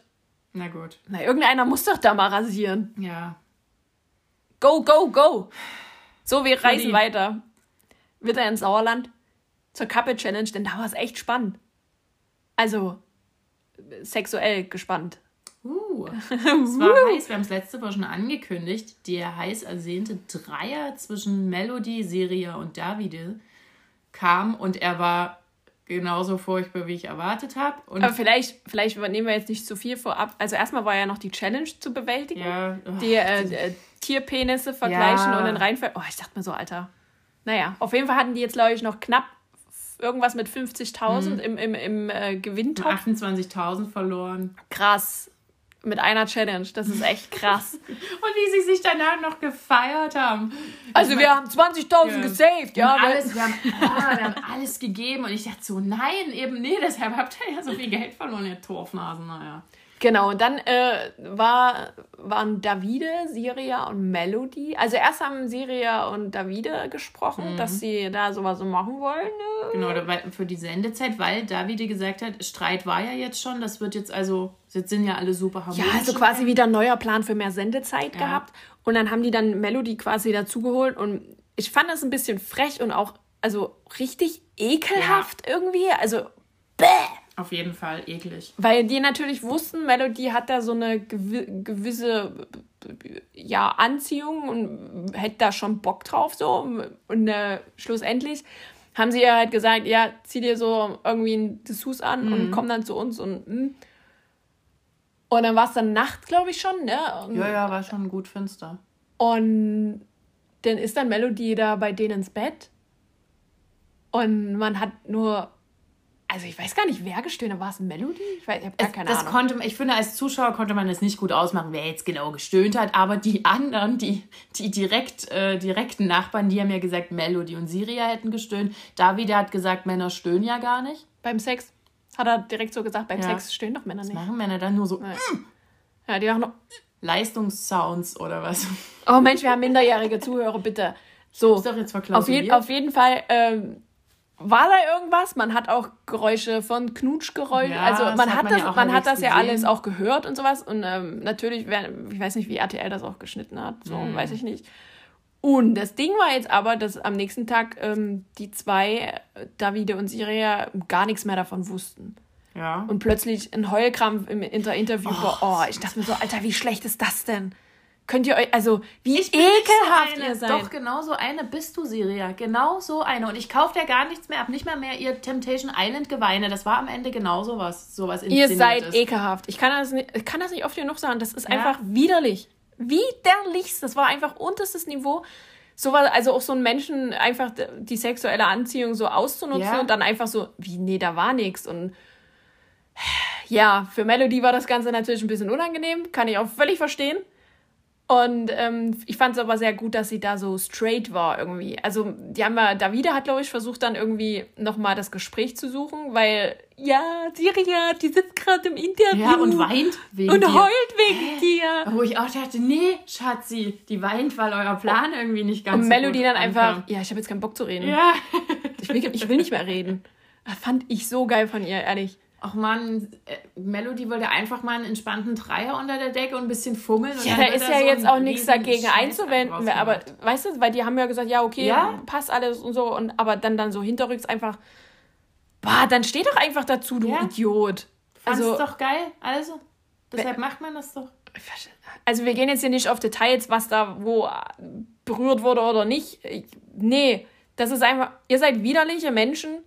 Na gut. Na, irgendeiner muss doch da mal rasieren. Ja. Go, go, go! So, wir reisen weiter. Wieder ins Sauerland zur Kappe Challenge, denn da war es echt spannend. Also, sexuell gespannt. Uh, *laughs* es war heiß, wir haben es letzte Woche schon angekündigt. Der heiß ersehnte Dreier zwischen Melody, Seria und Davide kam und er war genauso furchtbar, wie ich erwartet habe. Aber vielleicht, vielleicht übernehmen wir jetzt nicht zu viel vorab. Also erstmal war ja noch die Challenge zu bewältigen. Ja. Oh, die äh, äh, Tierpenisse vergleichen ja. und dann reinfallen. Oh, ich dachte mir so, Alter. Naja, auf jeden Fall hatten die jetzt, glaube ich, noch knapp irgendwas mit 50.000 mhm. im, im, im äh, Gewinntopf. 28.000 verloren. Krass mit einer Challenge. Das ist echt krass. *laughs* und wie sie sich danach noch gefeiert haben. Also ich wir haben 20.000 ja. gesaved, ja. Wir, alles, wir, haben, ah, wir haben alles gegeben und ich dachte so, nein, eben nee, deshalb habt ihr ja so viel Geld verloren, ihr Torfnasen, naja. Genau, und dann äh, war, waren Davide, Siria und Melody. Also erst haben Siria und Davide gesprochen, mhm. dass sie da sowas so machen wollen. Äh. Genau, für die Sendezeit, weil Davide gesagt hat, Streit war ja jetzt schon, das wird jetzt also, jetzt sind ja alle super harmonisch. Ja, also quasi wieder ein neuer Plan für mehr Sendezeit ja. gehabt. Und dann haben die dann Melody quasi dazugeholt und ich fand das ein bisschen frech und auch, also richtig ekelhaft ja. irgendwie. Also, bäh! Auf jeden Fall eklig. Weil die natürlich wussten, Melody hat da so eine gewisse ja, Anziehung und hätte da schon Bock drauf so. Und äh, schlussendlich haben sie ja halt gesagt, ja, zieh dir so irgendwie ein Dessous an mhm. und komm dann zu uns und mh. Hm. und dann war es dann Nacht, glaube ich schon, ne? Und, ja, ja, war schon gut finster. Und dann ist dann Melody da bei denen ins Bett und man hat nur also ich weiß gar nicht, wer gestöhnt. War es Melody? Ich, weiß, ich habe gar keine das Ahnung. Konnte, ich finde, als Zuschauer konnte man es nicht gut ausmachen, wer jetzt genau gestöhnt hat. Aber die anderen, die, die direkt, äh, direkten Nachbarn, die haben ja gesagt, Melody und Siria hätten gestöhnt. David hat gesagt, Männer stöhnen ja gar nicht. Beim Sex? Hat er direkt so gesagt, beim ja. Sex stöhnen doch Männer nicht. Das machen Männer dann nur so. Ja, ja die machen noch. Leistungssounds oder was? Oh Mensch, wir haben minderjährige Zuhörer, bitte. So, ist doch jetzt auf, je, auf jeden Fall ähm, war da irgendwas? Man hat auch Geräusche von Knutschgeräuschen. Ja, also man hat, man das, ja man hat das ja alles auch gehört und sowas. Und ähm, natürlich, ich weiß nicht, wie RTL das auch geschnitten hat, so mhm. weiß ich nicht. Und das Ding war jetzt aber, dass am nächsten Tag ähm, die zwei, Davide und Siria, gar nichts mehr davon wussten. Ja. Und plötzlich ein Heulkrampf im Interview oh, war, oh, ich dachte mir so, Alter, wie schlecht ist das denn? Könnt ihr euch, also wie ich ekelhaft so ihr seid. Doch, genau so eine bist du, Siria. Genau so eine. Und ich kaufe dir gar nichts mehr ab. Nicht mal mehr ihr Temptation Island Geweine. Das war am Ende genau sowas. sowas ihr seid ekelhaft. Ich kann, das nicht, ich kann das nicht oft genug sagen. Das ist ja. einfach widerlich. Widerlichst. Das war einfach unterstes Niveau. So war, also auch so ein Menschen einfach die sexuelle Anziehung so auszunutzen ja. und dann einfach so, wie, nee, da war nichts. Und ja, für Melody war das Ganze natürlich ein bisschen unangenehm. Kann ich auch völlig verstehen. Und ähm, ich fand es aber sehr gut, dass sie da so straight war irgendwie. Also, die haben ja, Davide hat, glaube ich, versucht dann irgendwie nochmal das Gespräch zu suchen, weil, ja, Siria, die sitzt gerade im Interview. Ja, und weint wegen Und dir. heult wegen dir. Wo ich auch dachte, nee, Schatzi, die weint, weil euer Plan irgendwie nicht ganz Und so Melody dann einfach, ja, ich habe jetzt keinen Bock zu reden. Ja. ich, will, ich will nicht mehr reden. Das fand ich so geil von ihr, ehrlich. Ach man, äh, Melody wollte einfach mal einen entspannten Dreier unter der Decke und ein bisschen fummeln. ja, da ist ja so jetzt auch nichts dagegen einzuwenden. Aber weißt du, weil die haben ja gesagt, ja, okay, ja? passt alles und so. Und, aber dann, dann so hinterrücks einfach, bah, dann steh doch einfach dazu, du ja. Idiot. Fand's also, doch geil. Also, deshalb macht man das doch. Also wir gehen jetzt hier nicht auf Details, was da wo berührt wurde oder nicht. Nee, das ist einfach, ihr seid widerliche Menschen,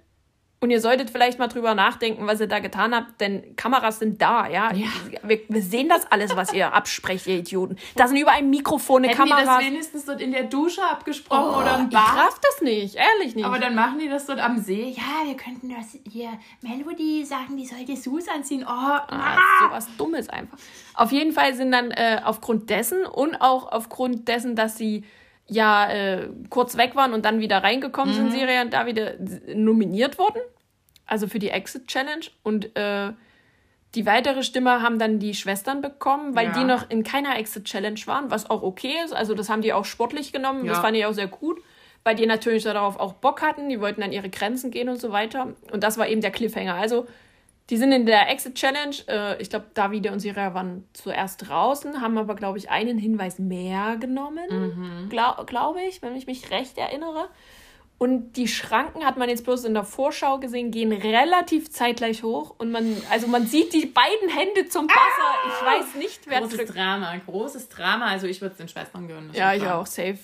und ihr solltet vielleicht mal drüber nachdenken, was ihr da getan habt, denn Kameras sind da, ja. ja. Wir, wir, sehen das alles, was ihr absprecht, ihr Idioten. Da sind überall Mikrofone, Hätten Kameras. Hätten die das wenigstens dort in der Dusche abgesprochen oh, oder im Bad? Ich raff das nicht, ehrlich nicht. Aber dann machen die das dort am See. Ja, wir könnten das hier Melody sagen, die soll Dessous anziehen. Oh, ah, ah. sowas Dummes einfach. Auf jeden Fall sind dann äh, aufgrund dessen und auch aufgrund dessen, dass sie ja äh, kurz weg waren und dann wieder reingekommen mhm. sind, Serie und da wieder nominiert wurden. Also für die Exit Challenge. Und äh, die weitere Stimme haben dann die Schwestern bekommen, weil ja. die noch in keiner Exit Challenge waren, was auch okay ist. Also das haben die auch sportlich genommen. Ja. Das fand ich auch sehr gut, weil die natürlich darauf auch Bock hatten. Die wollten an ihre Grenzen gehen und so weiter. Und das war eben der Cliffhanger. Also Die sind in der Exit Challenge. Äh, ich glaube, Davide und Sira waren zuerst draußen, haben aber, glaube ich, einen Hinweis mehr genommen, mhm. glaube glaub ich, wenn ich mich recht erinnere. Und die Schranken hat man jetzt bloß in der Vorschau gesehen, gehen relativ zeitgleich hoch. Und man, also man sieht die beiden Hände zum Wasser. Ah! Ich weiß nicht, wer Großes drückt. Drama, großes Drama. Also ich würde es den Schwestern gönnen. Ja, ich auch, safe.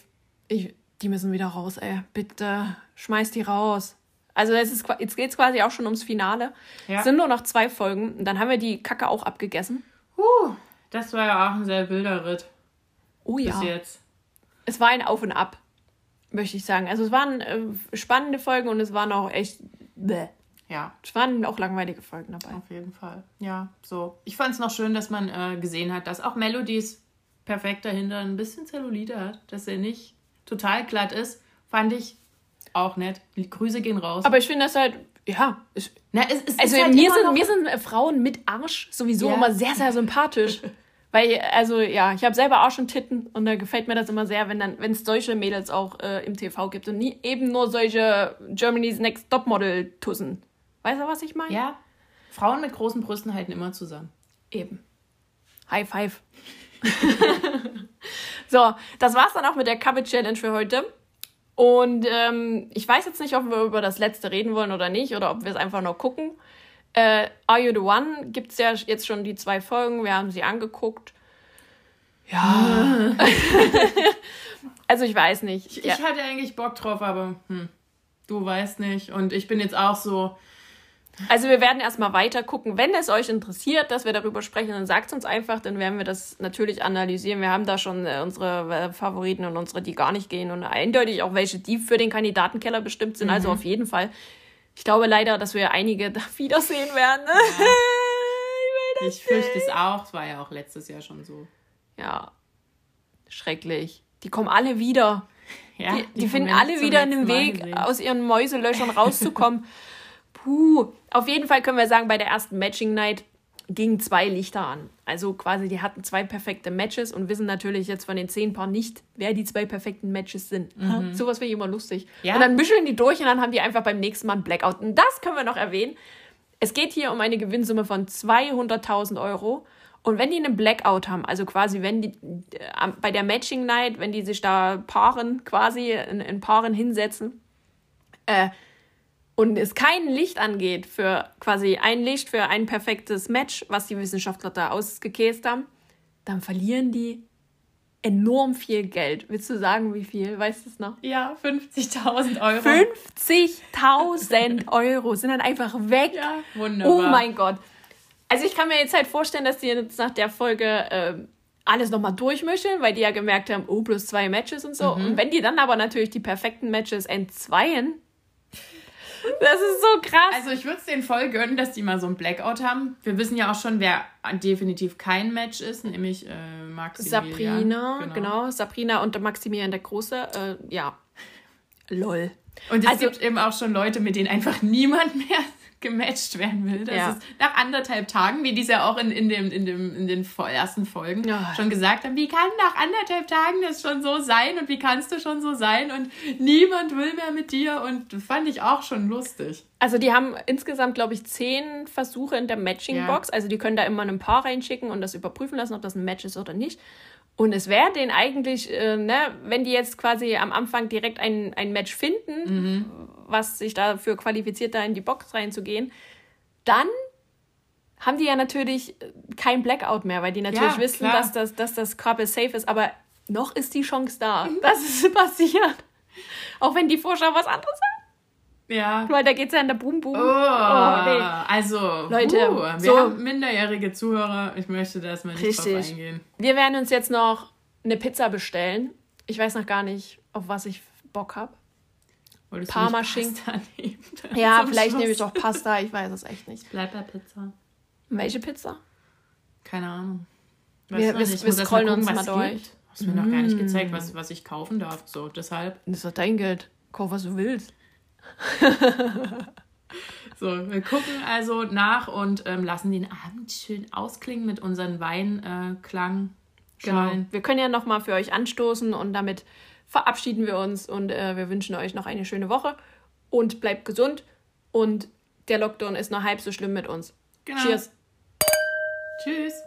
Ich, die müssen wieder raus, ey. Bitte, schmeiß die raus. Also es ist, jetzt geht es quasi auch schon ums Finale. Ja. Es sind nur noch zwei Folgen. Und dann haben wir die Kacke auch abgegessen. Huh, das war ja auch ein sehr wilder Ritt. Oh ja. Bis jetzt. Es war ein Auf und Ab möchte ich sagen. Also es waren äh, spannende Folgen und es waren auch echt. Bäh. Ja. Es waren auch langweilige Folgen dabei. Auf jeden Fall. Ja, so. Ich fand es noch schön, dass man äh, gesehen hat, dass auch Melodies perfekt dahinter ein bisschen Zellulite hat, dass er nicht total glatt ist. Fand ich auch nett. Die Grüße gehen raus. Aber ich finde das halt, ja. Ich, Na, es, es also halt mir, sind, mir sind Frauen mit Arsch sowieso ja. immer sehr, sehr sympathisch. *laughs* Weil, also ja, ich habe selber auch schon Titten und da gefällt mir das immer sehr, wenn dann, wenn es solche Mädels auch äh, im TV gibt und nie eben nur solche Germany's Next Topmodel-Tussen. Weißt du, was ich meine? Ja. Frauen mit großen Brüsten halten immer zusammen. Eben. High five. *laughs* so, das war's dann auch mit der Cover Challenge für heute. Und ähm, ich weiß jetzt nicht, ob wir über das letzte reden wollen oder nicht, oder ob wir es einfach nur gucken. Äh, Are You the One gibt es ja jetzt schon die zwei Folgen. Wir haben sie angeguckt. Ja. *laughs* also ich weiß nicht. Ich, ja. ich, hatte eigentlich Bock drauf, aber hm, du weißt nicht. Und ich bin jetzt auch so. Also wir werden erstmal weiter gucken. Wenn es euch interessiert, dass wir darüber sprechen, dann sagt es uns einfach, dann werden wir das natürlich analysieren. Wir haben da schon äh, unsere äh, Favoriten und unsere, die gar nicht gehen und eindeutig auch welche, die für den Kandidatenkeller bestimmt sind. Also mhm. Also auf jeden Fall ich glaube leider, dass wir einige *laughs* da wiedersehen werden. Ja. *laughs* ich, ich fürchte es auch. Es war ja auch letztes Jahr schon so. Ja. Schrecklich. Die kommen alle wieder. Ja, die, die, die finden alle wieder einen Weg, aus ihren Mäuselöchern rauszukommen. *laughs* Puh. Auf jeden Fall können wir sagen, bei der ersten Matching Night gingen zwei Lichter an. Also quasi, die hatten zwei perfekte Matches und wissen natürlich jetzt von den zehn Paaren nicht, wer die zwei perfekten Matches sind. Mhm. Sowas finde ich immer lustig. Ja. Und dann mischeln die durch und dann haben die einfach beim nächsten Mal ein Blackout. Und das können wir noch erwähnen. Es geht hier um eine Gewinnsumme von 200.000 Euro. Und wenn die einen Blackout haben, also quasi, wenn die äh, bei der Matching Night, wenn die sich da paaren, quasi in, in Paaren hinsetzen, äh, und es kein Licht angeht für quasi ein Licht für ein perfektes Match, was die Wissenschaftler da ausgekäst haben, dann verlieren die enorm viel Geld. Willst du sagen, wie viel? Weißt du es noch? Ja, 50.000 Euro. 50.000 *laughs* Euro sind dann einfach weg. Ja, wunderbar. Oh mein Gott. Also ich kann mir jetzt halt vorstellen, dass die jetzt nach der Folge äh, alles nochmal durchmischen, weil die ja gemerkt haben, oh, plus zwei Matches und so. Mhm. Und wenn die dann aber natürlich die perfekten Matches entzweien, das ist so krass. Also ich würde es denen voll gönnen, dass die mal so ein Blackout haben. Wir wissen ja auch schon, wer definitiv kein Match ist, nämlich äh, Maximilian. Sabrina, genau. genau. Sabrina und Maximilian der Große. Äh, ja, lol. Und es also, gibt eben auch schon Leute, mit denen einfach niemand mehr gematcht werden will. Das ja. ist nach anderthalb Tagen, wie die es ja auch in, in, dem, in, dem, in den ersten Folgen ja. schon gesagt haben, wie kann nach anderthalb Tagen das schon so sein und wie kannst du schon so sein und niemand will mehr mit dir und das fand ich auch schon lustig. Also die haben insgesamt, glaube ich, zehn Versuche in der Matching-Box. Ja. Also die können da immer ein Paar reinschicken und das überprüfen lassen, ob das ein Match ist oder nicht. Und es wäre denen eigentlich, äh, ne, wenn die jetzt quasi am Anfang direkt ein, ein Match finden, mhm. was sich dafür qualifiziert, da in die Box reinzugehen, dann haben die ja natürlich kein Blackout mehr, weil die natürlich ja, wissen, dass das, dass das Couple safe ist. Aber noch ist die Chance da, mhm. dass es *laughs* passiert. Auch wenn die Vorschau was anderes sagt. Ja. Weil da geht es ja in der Boom Boom. Oh, oh nee. Also, Leute, uh, wir so, haben minderjährige Zuhörer. Ich möchte da erstmal nicht richtig. drauf eingehen. Wir werden uns jetzt noch eine Pizza bestellen. Ich weiß noch gar nicht, auf was ich Bock habe. Parma Schinken. Ja, vielleicht Schluss. nehme ich auch Pasta. Ich weiß es echt nicht. Bleib bei Pizza. Welche Pizza? Keine Ahnung. Weiß wir, wir, wir scrollen uns mal durch. Hast du mir mm. noch gar nicht gezeigt, was, was ich kaufen darf. So, deshalb. Das ist doch dein Geld. Kauf, was du willst. *laughs* so, wir gucken also nach und ähm, lassen den Abend schön ausklingen mit unseren Weinklang. Äh, genau. Wir können ja nochmal für euch anstoßen und damit verabschieden wir uns und äh, wir wünschen euch noch eine schöne Woche und bleibt gesund und der Lockdown ist noch halb so schlimm mit uns. Genau. Cheers. Tschüss.